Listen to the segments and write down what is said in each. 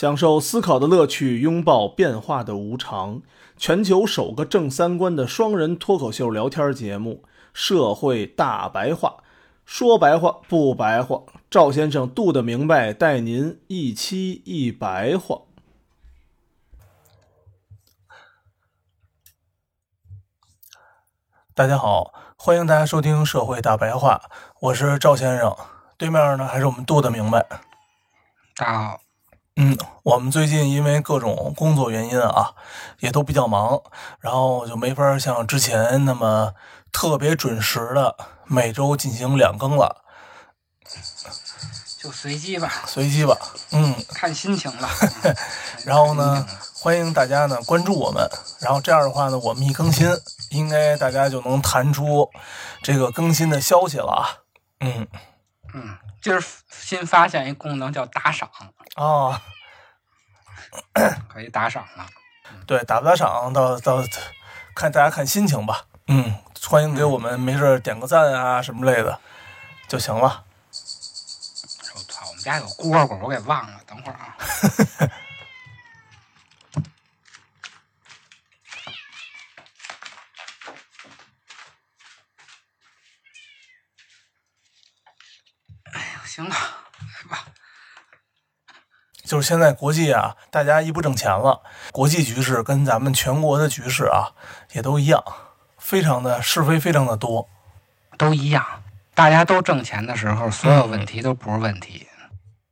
享受思考的乐趣，拥抱变化的无常。全球首个正三观的双人脱口秀聊天节目《社会大白话》，说白话不白话，赵先生度的明白，带您一期一白话。大家好，欢迎大家收听《社会大白话》，我是赵先生，对面呢还是我们度的明白。大家好，嗯，我们最近因为各种工作原因啊，也都比较忙，然后就没法像之前那么特别准时的每周进行两更了，就随机吧，随机吧，嗯，看心情了。然后呢，欢迎大家呢关注我们，然后这样的话呢，我们一更新，应该大家就能弹出这个更新的消息了啊，嗯，嗯，今儿新发现一功能叫打赏，哦，可以打赏了。对，打不打赏到到看大家看心情吧，嗯，欢迎给我们没事点个赞啊什么类的就行了。我操，我们家有蝈蝈，我给忘了，等会儿啊。行了，来吧。就是现在国际啊，大家一不挣钱了，国际局势跟咱们全国的局势啊也都一样，非常的是非非常的多。都一样，大家都挣钱的时候，所有问题都不是问题；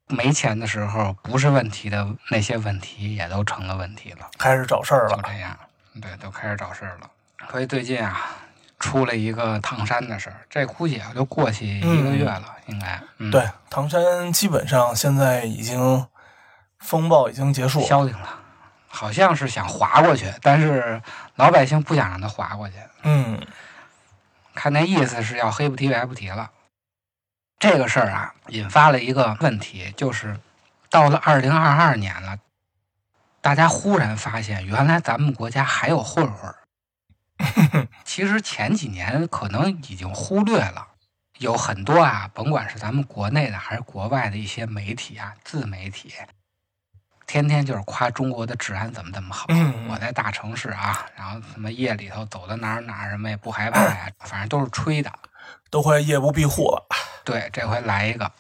没钱的时候，不是问题的那些问题也都成了问题了。开始找事儿了，就这样，对，都开始找事儿了。所以最近啊，出了一个唐山的事儿，这估计也就过去一个月了，应该。嗯、对，唐山基本上现在已经风暴已经结束了。消停了，好像是想划过去，但是老百姓不想让他划过去。嗯，看那意思是要黑不提白不提了。这个事儿啊，引发了一个问题，就是到了二零二二年了，大家忽然发现，原来咱们国家还有混混儿。其实前几年可能已经忽略了，有很多啊，甭管是咱们国内的还是国外的一些媒体啊、自媒体，天天就是夸中国的治安怎么怎么好。嗯我在大城市啊，然后什么夜里头走到哪儿哪儿，什么也不害怕呀，反正都是吹的。都快夜不闭户了。对，这回来一个。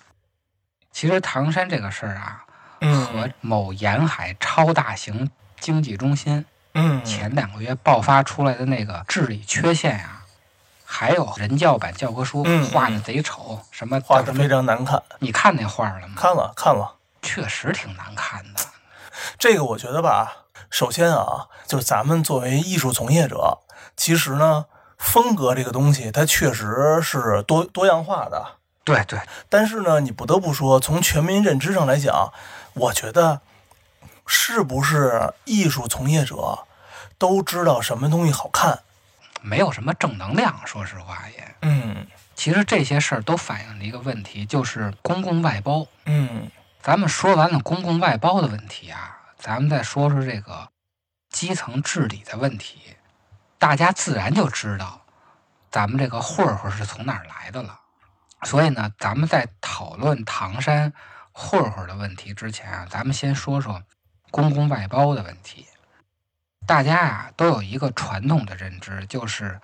其实唐山这个事儿啊，嗯和某沿海超大型经济中心嗯，前两个月爆发出来的那个智力缺陷呀、还有人教版教科书嗯画的贼丑，什么画的非？常难看，你看那画了吗？看了看了。确实挺难看的。这个我觉得吧，首先啊，就是咱们作为艺术从业者，其实呢，风格这个东西它确实是多多样化的。对对，但是呢，你不得不说，从全民认知上来讲，我觉得是不是艺术从业者都知道什么东西好看？没有什么正能量，说实话也。嗯其实这些事儿都反映了一个问题，就是公共外包。嗯咱们说完了公共外包的问题啊，咱们再说说这个基层治理的问题，大家自然就知道咱们这个混混是从哪儿来的了。所以呢，咱们在讨论唐山混混的问题之前啊，咱们先说说公共外包的问题。大家呀、都有一个传统的认知，就是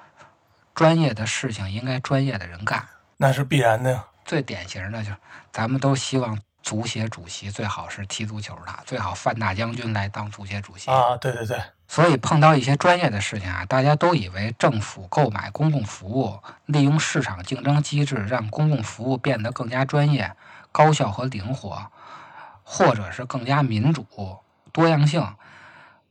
专业的事情应该专业的人干。那是必然的呀。最典型的就是，咱们都希望足协主席最好是踢足球的，最好范大将军来当足协主席。啊，对对对，所以碰到一些专业的事情啊，大家都以为政府购买公共服务，利用市场竞争机制让公共服务变得更加专业、高效和灵活，或者是更加民主、多样性，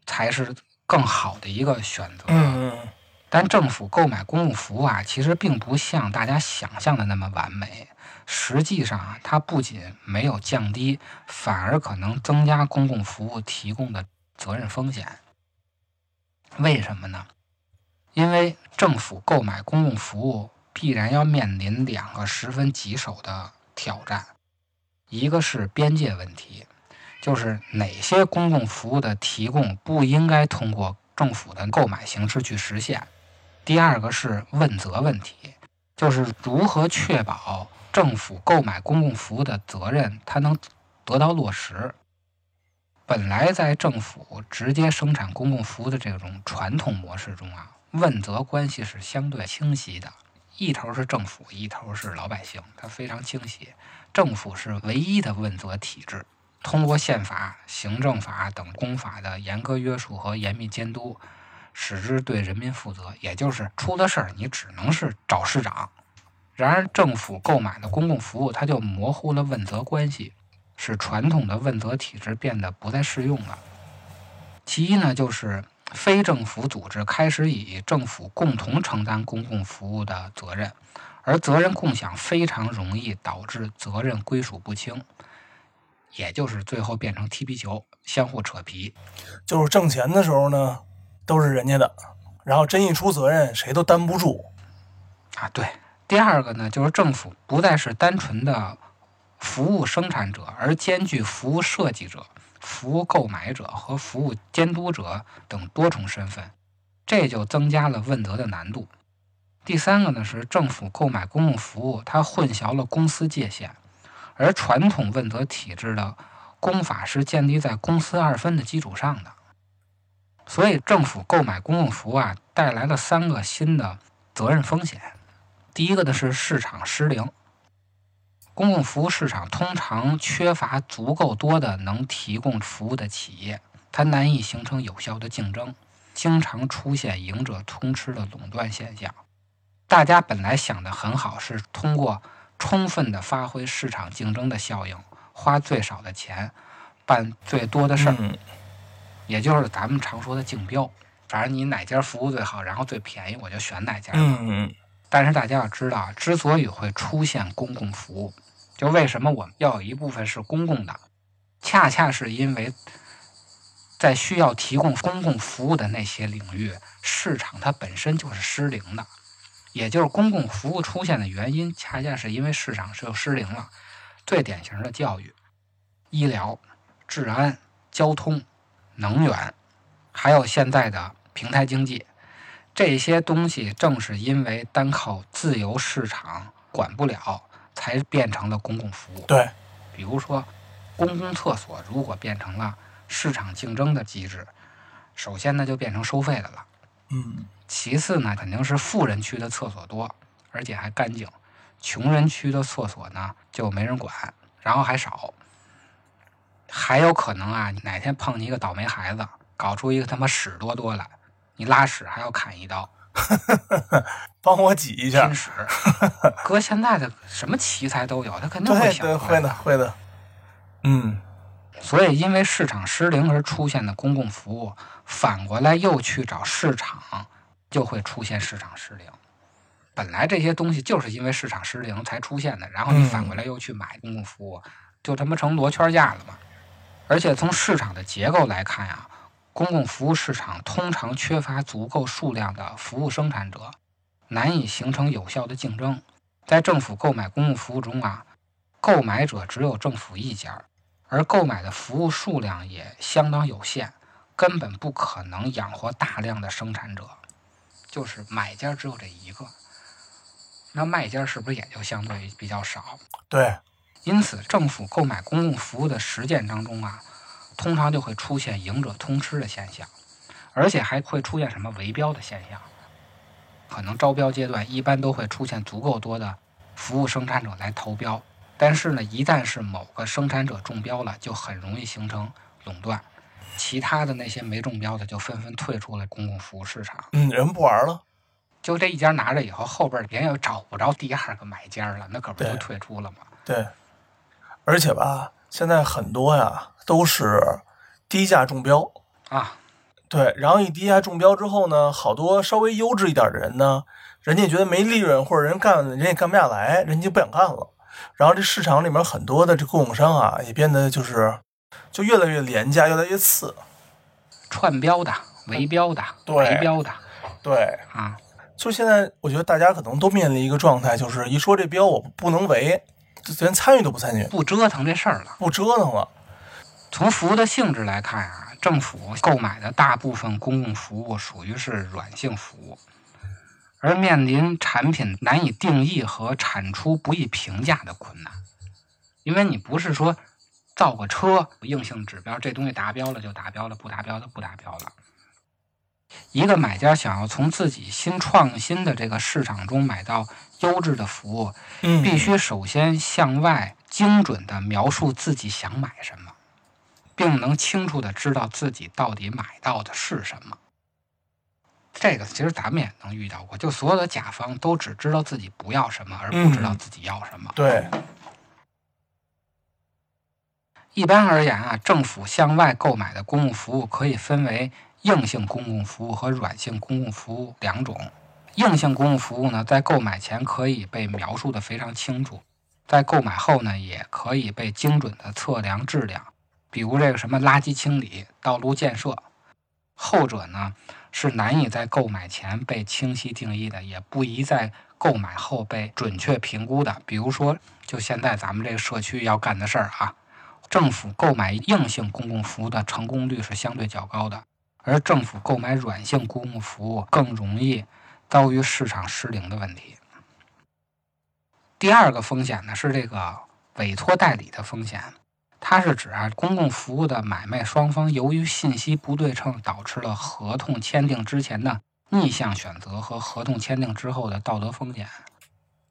才是更好的一个选择。嗯嗯但政府购买公共服务啊，其实并不像大家想象的那么完美。实际上啊，它不仅没有降低，反而可能增加公共服务提供的责任风险。为什么呢？因为政府购买公共服务必然要面临两个十分棘手的挑战，一个是边界问题，就是哪些公共服务的提供不应该通过政府的购买形式去实现；第二个是问责问题，就是如何确保政府购买公共服务的责任它能得到落实。本来在政府直接生产公共服务的这种传统模式中啊，问责关系是相对清晰的，一头是政府，一头是老百姓，它非常清晰。政府是唯一的问责体制，通过宪法、行政法等公法的严格约束和严密监督，使之对人民负责。也就是出了事儿，你只能是找市长。然而，政府购买的公共服务，它就模糊了问责关系，使传统的问责体制变得不再适用了。其一呢，就是非政府组织开始以政府共同承担公共服务的责任，而责任共享非常容易导致责任归属不清，也就是最后变成踢皮球，相互扯皮。就是挣钱的时候呢，都是人家的，然后真一出责任，谁都担不住。啊，对。第二个呢，就是政府不再是单纯的服务生产者，而兼具服务设计者、服务购买者和服务监督者等多重身份，这就增加了问责的难度。第三个呢，是政府购买公共服务，它混淆了公司界限，而传统问责体制的公法是建立在公私二分的基础上的，所以政府购买公共服务啊，带来了三个新的责任风险。第一个呢是市场失灵，公共服务市场通常缺乏足够多的能提供服务的企业，它难以形成有效的竞争，经常出现赢者通吃的垄断现象。大家本来想的很好，是通过充分的发挥市场竞争的效应，花最少的钱，办最多的事儿，嗯，也就是咱们常说的竞标。反正你哪家服务最好，然后最便宜，我就选哪家。嗯嗯但是大家要知道，之所以会出现公共服务，就为什么我们要有一部分是公共的，恰恰是因为，在需要提供公共服务的那些领域，市场它本身就是失灵的，也就是公共服务出现的原因，恰恰是因为市场是失灵了。最典型的教育、医疗、治安、交通、能源，还有现在的平台经济。这些东西正是因为单靠自由市场管不了，才变成了公共服务。对，比如说，公共厕所如果变成了市场竞争的机制，首先呢就变成收费的了。嗯其次呢，肯定是富人区的厕所多，而且还干净；穷人区的厕所呢就没人管，然后还少。还有可能啊，哪天碰见一个倒霉孩子，搞出一个他妈屎多多来，你拉屎还要砍一刀。帮我挤一下真。屎，哥现在的什么奇才都有，他肯定会对对，想会的会的。嗯所以，因为市场失灵而出现的公共服务，反过来又去找市场，就会出现市场失灵。本来这些东西就是因为市场失灵才出现的，然后你嗯反过来又去买公共服务，就他妈成罗圈架了嘛。而且从市场的结构来看呀、公共服务市场通常缺乏足够数量的服务生产者，难以形成有效的竞争。在政府购买公共服务中啊，购买者只有政府一家，而购买的服务数量也相当有限，根本不可能养活大量的生产者，就是买家只有这一个，那卖家是不是也就相对比较少？对，因此，政府购买公共服务的实践当中啊，通常就会出现赢者通吃的现象，而且还会出现什么围标的现象。可能招标阶段一般都会出现足够多的服务生产者来投标，但是呢，一旦是某个生产者中标了，就很容易形成垄断，其他的那些没中标的就纷纷退出了公共服务市场。嗯，人不玩了。就这一家拿着以后，后边人又找不着第二个买家了，那可不就退出了吗？对，而且吧，现在很多呀都是低价中标。啊，对，然后一低价中标之后呢，好多稍微优质一点的人呢，人家觉得没利润，或者人干人也干不下来，人家就不想干了。然后这市场里面很多的这供应商啊，也变得就是就越来越廉价，越来越次。串标的、围标的、对围标的对，啊，就现在我觉得大家可能都面临一个状态，就是一说这标我不能围，就连参与都不参与，不折腾这事儿了。不折腾了。从服务的性质来看啊，政府购买的大部分公共服务属于是软性服务，而面临产品难以定义和产出不易评价的困难，因为你不是说造个车，硬性指标，这东西达标了就达标了，不达标就不达标了。一个买家想要从自己新创新的这个市场中买到优质的服务，嗯，必须首先向外精准地描述自己想买什么，并能清楚地知道自己到底买到的是什么。这个其实咱们也能遇到过，就所有的甲方都只知道自己不要什么，而不知道自己要什么。对，一般而言啊，政府向外购买的公共服务可以分为硬性公共服务和软性公共服务两种。硬性公共服务呢，在购买前可以被描述的非常清楚，在购买后呢，也可以被精准的测量质量，比如这个什么垃圾清理、道路建设。后者呢，是难以在购买前被清晰定义的，也不宜在购买后被准确评估的。比如说，就现在咱们这个社区要干的事儿啊，政府购买硬性公共服务的成功率是相对较高的，而政府购买软性公共服务更容易遭遇市场失灵的问题。第二个风险呢是这个委托代理的风险，它是指啊公共服务的买卖双方由于信息不对称，导致了合同签订之前的逆向选择和合同签订之后的道德风险。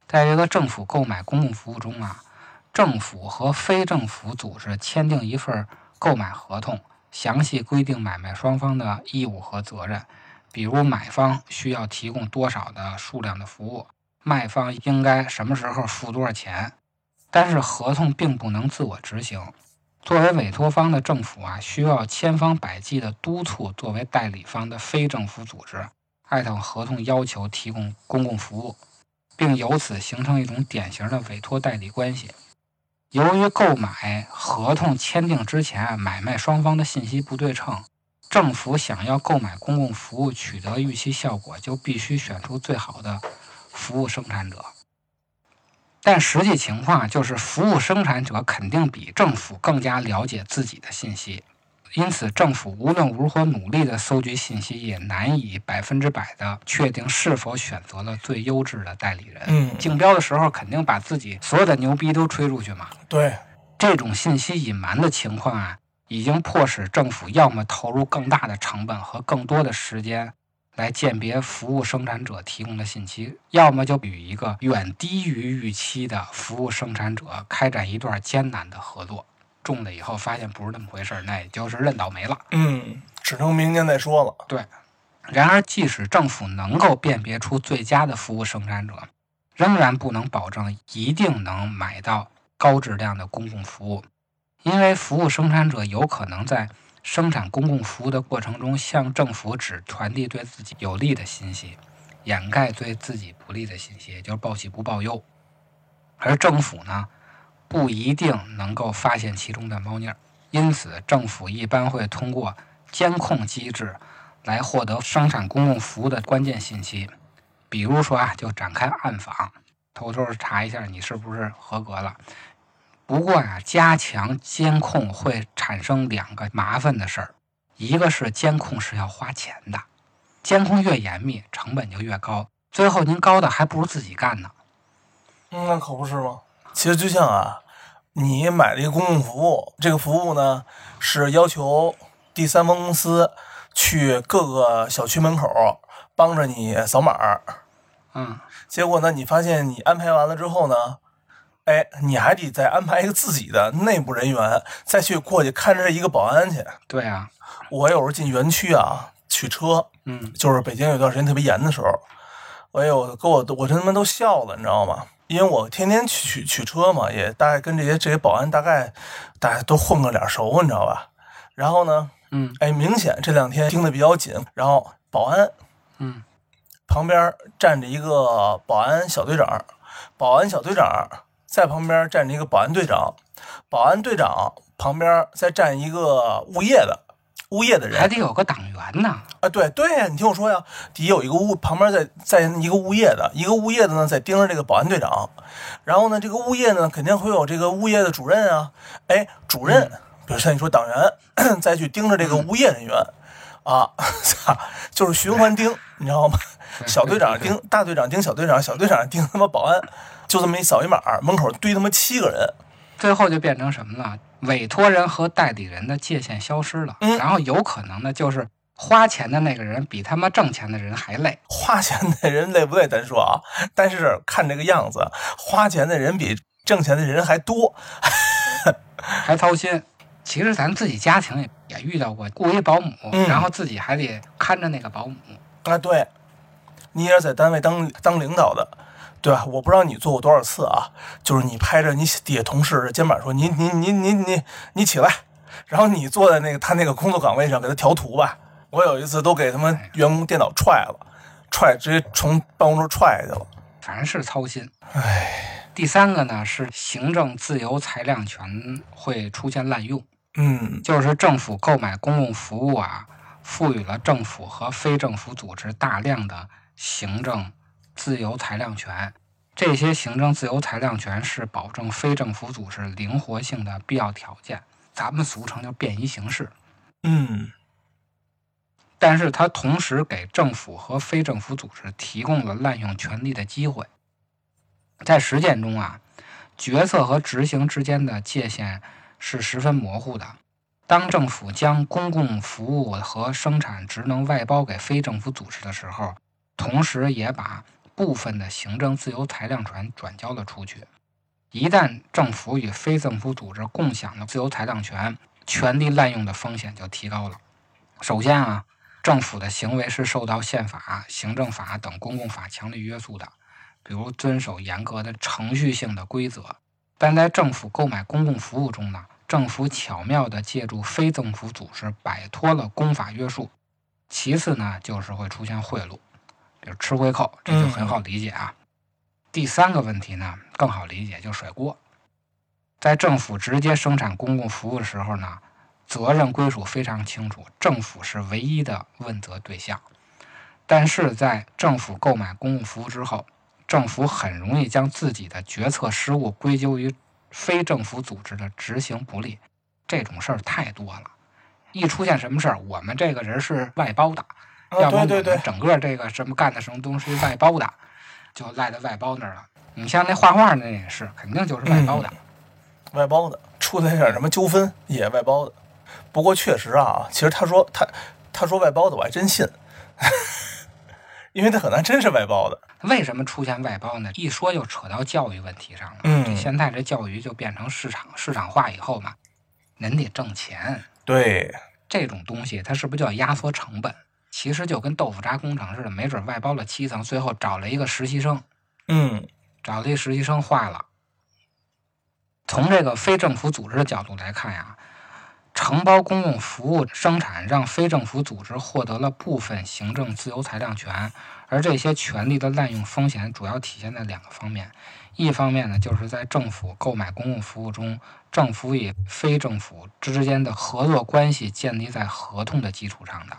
在这个政府购买公共服务中啊，政府和非政府组织签订一份购买合同，详细规定买卖双方的义务和责任，比如买方需要提供多少的数量的服务，卖方应该什么时候付多少钱。但是合同并不能自我执行，作为委托方的政府啊，需要千方百计地督促作为代理方的非政府组织按照合同要求提供公共服务，并由此形成一种典型的委托代理关系。由于购买合同签订之前，买卖双方的信息不对称，政府想要购买公共服务取得预期效果，就必须选出最好的服务生产者。但实际情况就是，服务生产者肯定比政府更加了解自己的信息，因此政府无论如何努力的搜集信息，也难以百分之百的确定是否选择了最优质的代理人。嗯，竞标的时候肯定把自己所有的牛逼都吹出去嘛。对，这种信息隐瞒的情况啊，已经迫使政府要么投入更大的成本和更多的时间来鉴别服务生产者提供的信息，要么就与一个远低于预期的服务生产者开展一段艰难的合作。中了以后发现不是那么回事儿，那也就是认倒霉了。嗯，只能明年再说了。对，然而即使政府能够辨别出最佳的服务生产者，仍然不能保证一定能买到高质量的公共服务，因为服务生产者有可能在生产公共服务的过程中向政府只传递对自己有利的信息，掩盖对自己不利的信息，也就是报喜不报忧。而政府呢，不一定能够发现其中的猫腻儿，因此政府一般会通过监控机制来获得生产公共服务的关键信息。比如说啊，就展开暗访，偷偷查一下你是不是合格了。不过啊、加强监控会产生两个麻烦的事儿，一个是监控是要花钱的，监控越严密，成本就越高，最后您高的还不如自己干呢。嗯，那可不是吗？其实就像啊，你买了一个公共服务，这个服务呢是要求第三方公司去各个小区门口帮着你扫码，嗯，结果呢，你发现你安排完了之后呢，哎，你还得再安排一个自己的内部人员再去过去看着一个保安去。对啊，我有时候进园区啊取车，嗯，就是北京有段时间特别严的时候，我有给我我真他妈都笑了，你知道吗？因为我天天去取取车嘛，也大概跟这些这些保安大概大家都混个脸熟，你知道吧？然后呢，嗯哎，明显这两天盯得比较紧，然后保安嗯旁边站着一个保安小队长，保安小队长在旁边站着一个保安队长，保安队长旁边再站一个物业的物业的人，还得有个党员呢。啊，对对呀，你听我说呀，底下有一个物，旁边在在一个物业的，一个物业的呢在盯着这个保安队长，然后呢，这个物业呢肯定会有这个物业的主任啊，哎，主任，比如像你说党员，再去盯着这个物业人员，啊，操，就是循环盯，你知道吗？小队长盯 大队长盯小队长，小队长盯他妈保安，就这么一扫一码，门口堆他妈七个人，最后就变成什么了？委托人和代理人的界限消失了，嗯然后有可能呢，就是花钱的那个人比他妈挣钱的人还累。花钱的人累不累咱说啊，但是看这个样子，花钱的人比挣钱的人还多。还操心。其实咱自己家庭也也遇到过雇一保姆，嗯然后自己还得看着那个保姆。啊，对，你也是在单位当当领导的，对吧？我不知道你做过多少次啊，就是你拍着你底下同事的肩膀说：“你你你你你你起来。”然后你坐在那个他那个工作岗位上给他调图吧。我有一次都给他们员工电脑踹了，踹直接从办公桌踹下去了。反正是操心。唉，第三个呢是行政自由裁量权会出现滥用，嗯就是政府购买公共服务啊，赋予了政府和非政府组织大量的行政自由裁量权。这些行政自由裁量权是保证非政府组织灵活性的必要条件，咱们俗称叫便宜行事。嗯但是它同时给政府和非政府组织提供了滥用权力的机会。在实践中啊，决策和执行之间的界限是十分模糊的。当政府将公共服务和生产职能外包给非政府组织的时候，同时也把部分的行政自由裁量权转交了出去。一旦政府与非政府组织共享了自由裁量权，权力滥用的风险就提高了。首先啊，政府的行为是受到宪法、行政法等公共法强力约束的，比如遵守严格的程序性的规则。但在政府购买公共服务中呢，政府巧妙地借助非政府组织摆脱了公法约束。其次呢，就是会出现贿赂，比如吃回扣，这就很好理解啊。第三个问题呢，更好理解，就甩锅。在政府直接生产公共服务的时候呢，责任归属非常清楚，政府是唯一的问责对象。但是在政府购买公共服务之后，政府很容易将自己的决策失误归咎于非政府组织的执行不力，这种事儿太多了。一出现什么事儿，我们这个人是外包的，要啊，不我对对对，们整个这个什么干的什么东西是外包的，就赖在外包那儿了。你像那画画那也是，肯定就是外包的。外包的，出了点什么纠纷也外包的。不过确实啊，其实他说他他说外包的，我还真信，因为他可能真是外包的。为什么出现外包呢？一说就扯到教育问题上了。嗯这现在这教育就变成市场市场化以后嘛，人得挣钱，对，这种东西它是不是就要压缩成本？其实就跟豆腐渣工程似的，没准外包了七层，最后找了一个实习生，嗯找了一实习生坏了。从这个非政府组织的角度来看呀，承包公共服务生产让非政府组织获得了部分行政自由裁量权，而这些权利的滥用风险主要体现在两个方面。一方面呢，就是在政府购买公共服务中，政府与非政府之间的合作关系建立在合同的基础上的，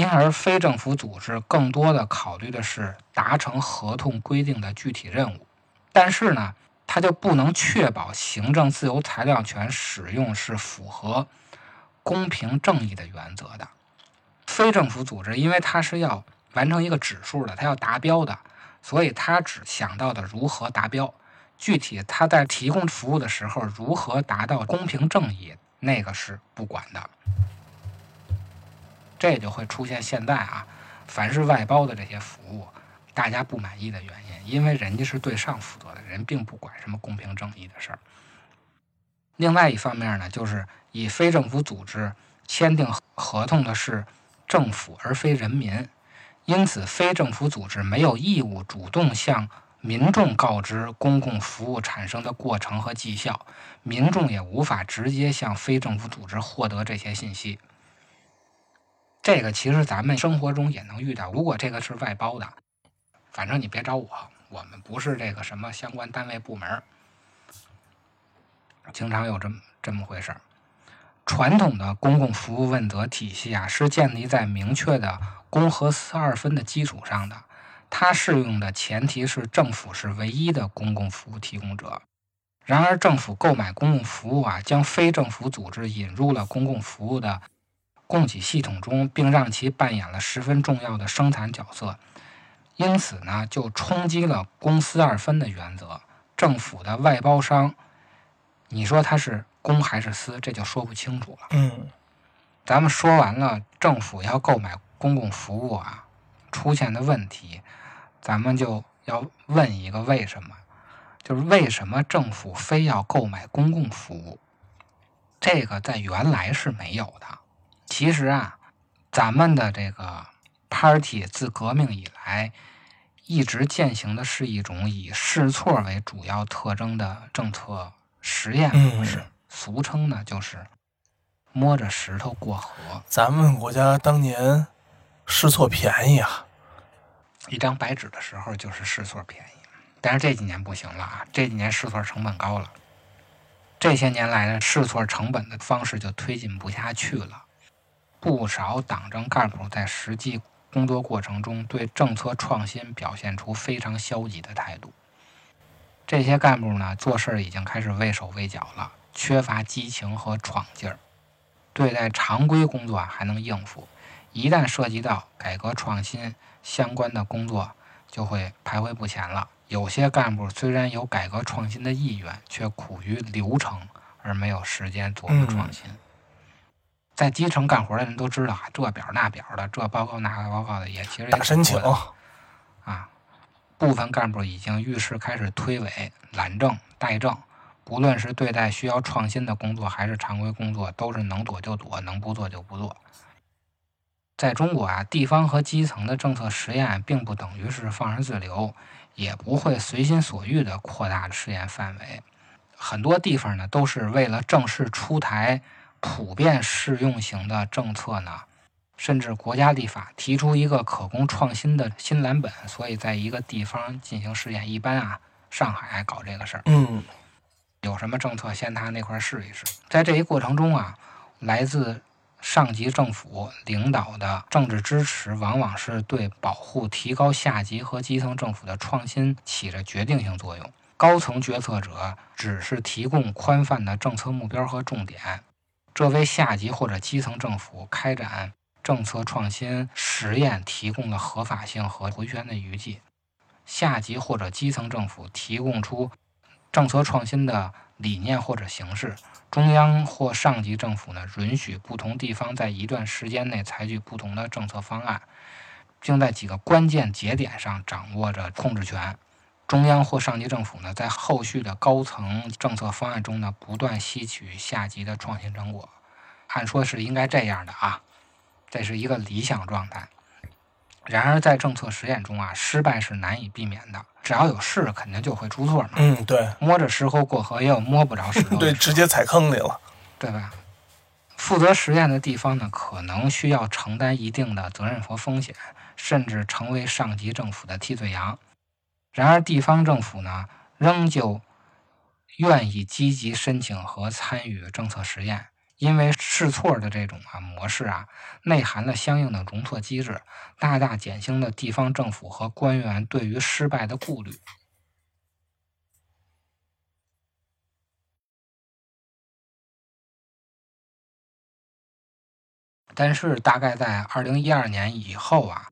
因而非政府组织更多的考虑的是达成合同规定的具体任务，但是呢，它就不能确保行政自由裁量权使用是符合公平正义的原则的。非政府组织因为它是要完成一个指数的，它要达标的，所以它只想到的如何达标。具体它在提供服务的时候如何达到公平正义，那个是不管的。这就会出现现在啊，凡是外包的这些服务，大家不满意的原因，因为人家是对上负责的，人并不管什么公平正义的事儿。另外一方面呢，就是以非政府组织签订合同的是政府而非人民，因此非政府组织没有义务主动向民众告知公共服务产生的过程和绩效，民众也无法直接向非政府组织获得这些信息。这个其实咱们生活中也能遇到。如果这个是外包的，反正你别找我，我们不是这个什么相关单位部门，经常有这么这么回事儿。传统的公共服务问责体系啊，是建立在明确的公和私二分的基础上的。它适用的前提是政府是唯一的公共服务提供者。然而，政府购买公共服务啊，将非政府组织引入了公共服务的供给系统中，并让其扮演了十分重要的生产角色。因此呢，就冲击了公私二分的原则。政府的外包商你说他是公还是私，这就说不清楚了。嗯咱们说完了政府要购买公共服务啊出现的问题，咱们就要问一个为什么，就是为什么政府非要购买公共服务？这个在原来是没有的。其实啊，咱们的这个 party 自革命以来一直践行的是一种以试错为主要特征的政策实验模式，俗称呢就是摸着石头过河。咱们国家当年试错便宜啊，一张白纸的时候就是试错便宜，但是这几年不行了啊，这几年试错成本高了，这些年来呢，试错成本的方式就推进不下去了。不少党政干部在实际工作过程中对政策创新表现出非常消极的态度。这些干部呢，做事儿已经开始畏手畏脚了，缺乏激情和闯劲儿。对待常规工作啊还能应付，一旦涉及到改革创新相关的工作，就会徘徊不前了。有些干部虽然有改革创新的意愿，却苦于流程而没有时间琢磨创新。在基层干活的人都知道啊，这表那表的，这报告那个报告的，也其实也打申请啊。部分干部已经遇事开始推诿、懒政、怠政，不论是对待需要创新的工作，还是常规工作，都是能躲就躲，能不做就不做。在中国啊，地方和基层的政策实验并不等于是放任自流，也不会随心所欲地扩大试验范围。很多地方呢，都是为了正式出台普遍适用型的政策呢，甚至国家立法提出一个可供创新的新蓝本，所以在一个地方进行试验。一般啊，上海搞这个事儿，嗯有什么政策先他那块儿试一试。在这一过程中啊，来自上级政府领导的政治支持，往往是对保护、提高下级和基层政府的创新起着决定性作用。高层决策者只是提供宽泛的政策目标和重点，这为下级或者基层政府开展政策创新实验提供了合法性和回旋的余地。下级或者基层政府提供出政策创新的理念或者形式，中央或上级政府呢允许不同地方在一段时间内采取不同的政策方案，并在几个关键节点上掌握着控制权。中央或上级政府呢，在后续的高层政策方案中呢，不断吸取下级的创新成果。按说是应该这样的啊，这是一个理想状态。然而，在政策实验中啊，失败是难以避免的。只要有事，肯定就会出错嘛。嗯，对摸着石头过河，也有摸不着石头 对，直接踩坑里了。对吧？负责实验的地方呢，可能需要承担一定的责任和风险，甚至成为上级政府的替罪羊。然而，地方政府呢，仍旧愿意积极申请和参与政策实验，因为试错的这种啊模式啊，内含了相应的容错机制，大大减轻了地方政府和官员对于失败的顾虑。但是大概在二零一二年以后啊，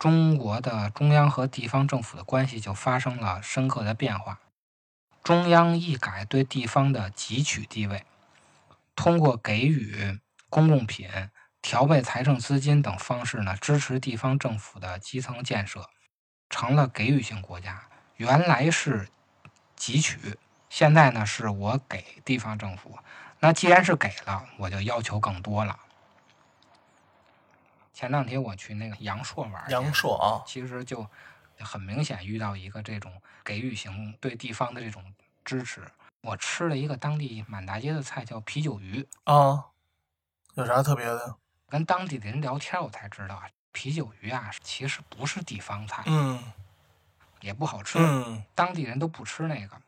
中国的中央和地方政府的关系就发生了深刻的变化。中央一改对地方的汲取地位，通过给予公共品、调配财政资金等方式呢，支持地方政府的基层建设，成了给予型国家。原来是汲取，现在呢是我给地方政府。那既然是给了，我就要求更多了。前两天我去那个阳朔玩，阳朔啊，其实就很明显遇到一个这种给予型对地方的这种支持。我吃了一个当地满大街的菜，叫啤酒鱼。啊，有啥特别的？跟当地的人聊天，我才知道啊，啤酒鱼啊，其实不是地方菜，嗯也不好吃。嗯当地人都不吃那个。